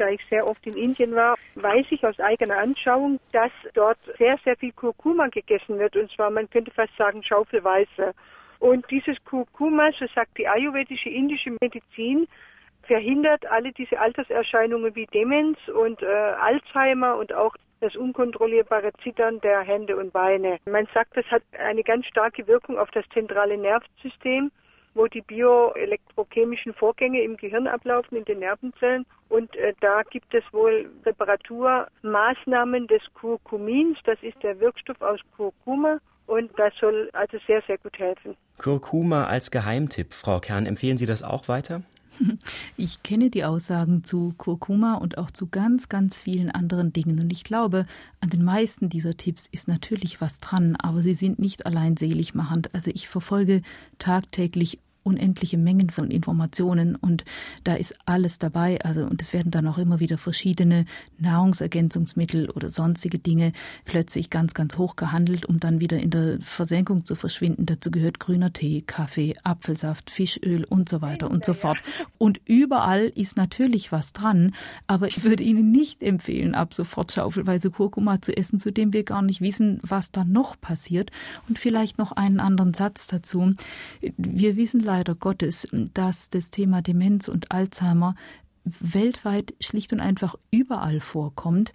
da ich sehr oft in Indien war, weiß ich aus eigener Anschauung, dass dort sehr, sehr viel Kurkuma gegessen wird. Und zwar, man könnte fast sagen, schaufelweise. Und dieses Kurkuma, so sagt die ayurvedische indische Medizin, verhindert alle diese Alterserscheinungen wie Demenz und äh, Alzheimer und auch das unkontrollierbare Zittern der Hände und Beine. Man sagt, das hat eine ganz starke Wirkung auf das zentrale Nervensystem, wo die bioelektrochemischen Vorgänge im Gehirn ablaufen, in den Nervenzellen. Und äh, da gibt es wohl Reparaturmaßnahmen des Kurkumins. Das ist der Wirkstoff aus Kurkuma. Und das soll also sehr, sehr gut helfen. Kurkuma als Geheimtipp. Frau Kern, empfehlen Sie das auch weiter? Ich kenne die Aussagen zu Kurkuma und auch zu ganz, ganz vielen anderen Dingen. Und ich glaube, an den meisten dieser Tipps ist natürlich was dran, aber sie sind nicht allein seligmachend. Also ich verfolge tagtäglich unendliche Mengen von Informationen und da ist alles dabei. Also, und es werden dann auch immer wieder verschiedene Nahrungsergänzungsmittel oder sonstige Dinge plötzlich ganz, ganz hoch gehandelt, um dann wieder in der Versenkung zu verschwinden. Dazu gehört grüner Tee, Kaffee, Apfelsaft, Fischöl und so weiter und so fort. Und überall ist natürlich was dran, aber ich würde Ihnen nicht empfehlen, ab sofort schaufelweise Kurkuma zu essen, zu dem wir gar nicht wissen, was da noch passiert. Und vielleicht noch einen anderen Satz dazu. Wir wissen leider Gottes, dass das Thema Demenz und Alzheimer weltweit schlicht und einfach überall vorkommt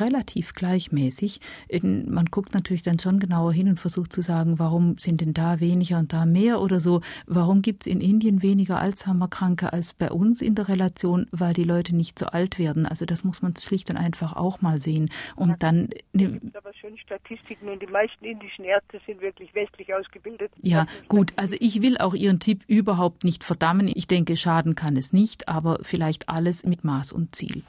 relativ gleichmäßig. Man guckt natürlich dann schon genauer hin und versucht zu sagen, warum sind denn da weniger und da mehr oder so. Warum gibt es in Indien weniger Alzheimer-Kranke als bei uns in der Relation, weil die Leute nicht so alt werden. Also das muss man schlicht und einfach auch mal sehen. Und ja, dann. Ne, aber schön Statistiken und die meisten indischen Ärzte sind wirklich westlich ausgebildet. Ja, gut. Also ich will auch Ihren Tipp überhaupt nicht verdammen. Ich denke, schaden kann es nicht, aber vielleicht alles mit Maß und Ziel.